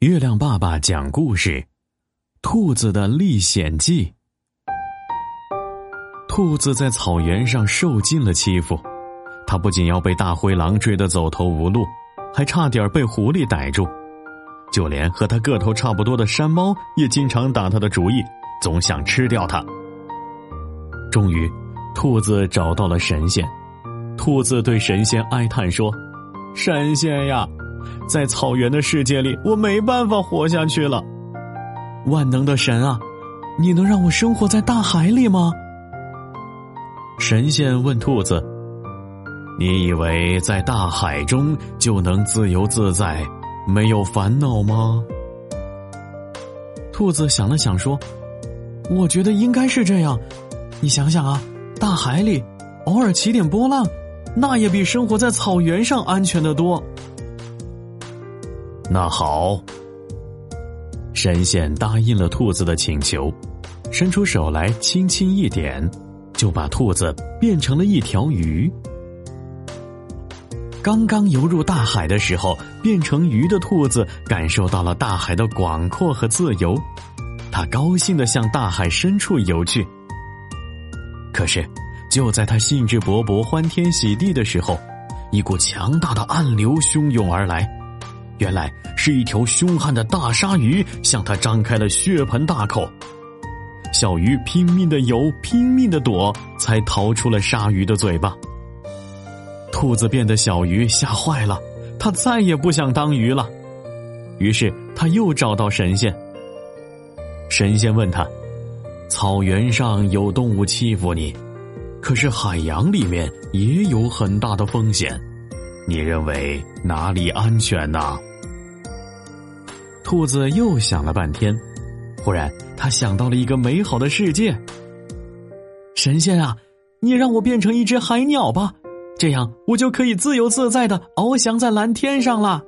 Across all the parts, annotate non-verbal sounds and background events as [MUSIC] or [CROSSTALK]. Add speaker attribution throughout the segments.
Speaker 1: 月亮爸爸讲故事：《兔子的历险记》。兔子在草原上受尽了欺负，它不仅要被大灰狼追得走投无路，还差点被狐狸逮住。就连和它个头差不多的山猫也经常打它的主意，总想吃掉它。终于，兔子找到了神仙。兔子对神仙哀叹说：“神仙呀！”在草原的世界里，我没办法活下去了。万能的神啊，你能让我生活在大海里吗？神仙问兔子：“你以为在大海中就能自由自在，没有烦恼吗？”兔子想了想说：“我觉得应该是这样。你想想啊，大海里偶尔起点波浪，那也比生活在草原上安全的多。”那好，神仙答应了兔子的请求，伸出手来轻轻一点，就把兔子变成了一条鱼。刚刚游入大海的时候，变成鱼的兔子感受到了大海的广阔和自由，它高兴的向大海深处游去。可是，就在它兴致勃勃、欢天喜地的时候，一股强大的暗流汹涌而来。原来是一条凶悍的大鲨鱼向他张开了血盆大口，小鱼拼命的游，拼命的躲，才逃出了鲨鱼的嘴巴。兔子变的小鱼吓坏了，它再也不想当鱼了。于是他又找到神仙。神仙问他：“草原上有动物欺负你，可是海洋里面也有很大的风险，你认为哪里安全呢？”兔子又想了半天，忽然他想到了一个美好的世界。神仙啊，你让我变成一只海鸟吧，这样我就可以自由自在的翱翔在蓝天上了。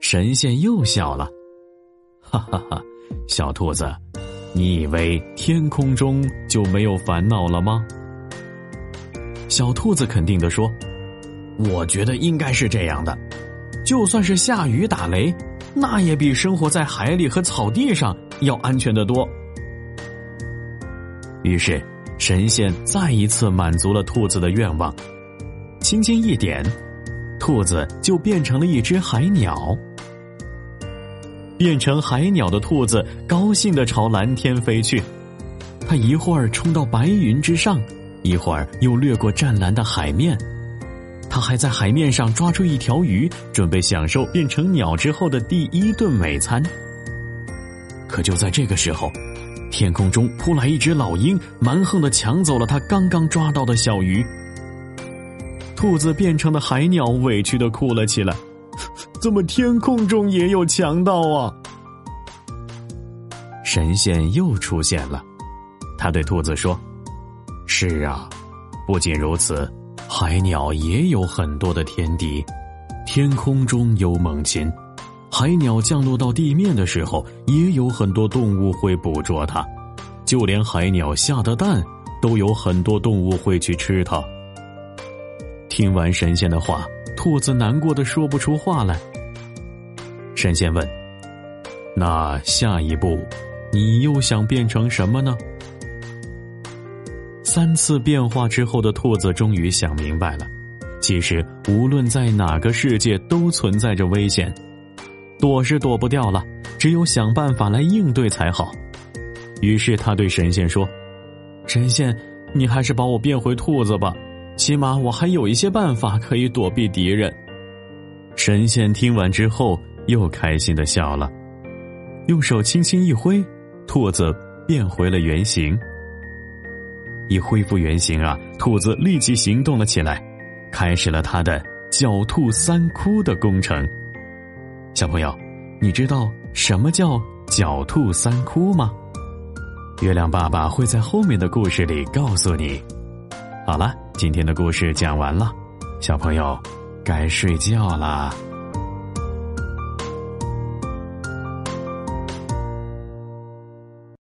Speaker 1: 神仙又笑了，[LAUGHS] 哈哈哈！小兔子，你以为天空中就没有烦恼了吗？小兔子肯定的说：“我觉得应该是这样的。”就算是下雨打雷，那也比生活在海里和草地上要安全的多。于是，神仙再一次满足了兔子的愿望，轻轻一点，兔子就变成了一只海鸟。变成海鸟的兔子高兴的朝蓝天飞去，它一会儿冲到白云之上，一会儿又掠过湛蓝的海面。他还在海面上抓住一条鱼，准备享受变成鸟之后的第一顿美餐。可就在这个时候，天空中扑来一只老鹰，蛮横的抢走了他刚刚抓到的小鱼。兔子变成的海鸟委屈的哭了起来：“ [LAUGHS] 怎么天空中也有强盗啊？”神仙又出现了，他对兔子说：“是啊，不仅如此。”海鸟也有很多的天敌，天空中有猛禽，海鸟降落到地面的时候，也有很多动物会捕捉它，就连海鸟下的蛋，都有很多动物会去吃它。听完神仙的话，兔子难过的说不出话来。神仙问：“那下一步，你又想变成什么呢？”三次变化之后的兔子终于想明白了，其实无论在哪个世界都存在着危险，躲是躲不掉了，只有想办法来应对才好。于是他对神仙说：“神仙，你还是把我变回兔子吧，起码我还有一些办法可以躲避敌人。”神仙听完之后又开心的笑了，用手轻轻一挥，兔子变回了原形。一恢复原形啊，兔子立即行动了起来，开始了他的狡兔三窟的工程。小朋友，你知道什么叫狡兔三窟吗？月亮爸爸会在后面的故事里告诉你。好了，今天的故事讲完了，小朋友该睡觉啦。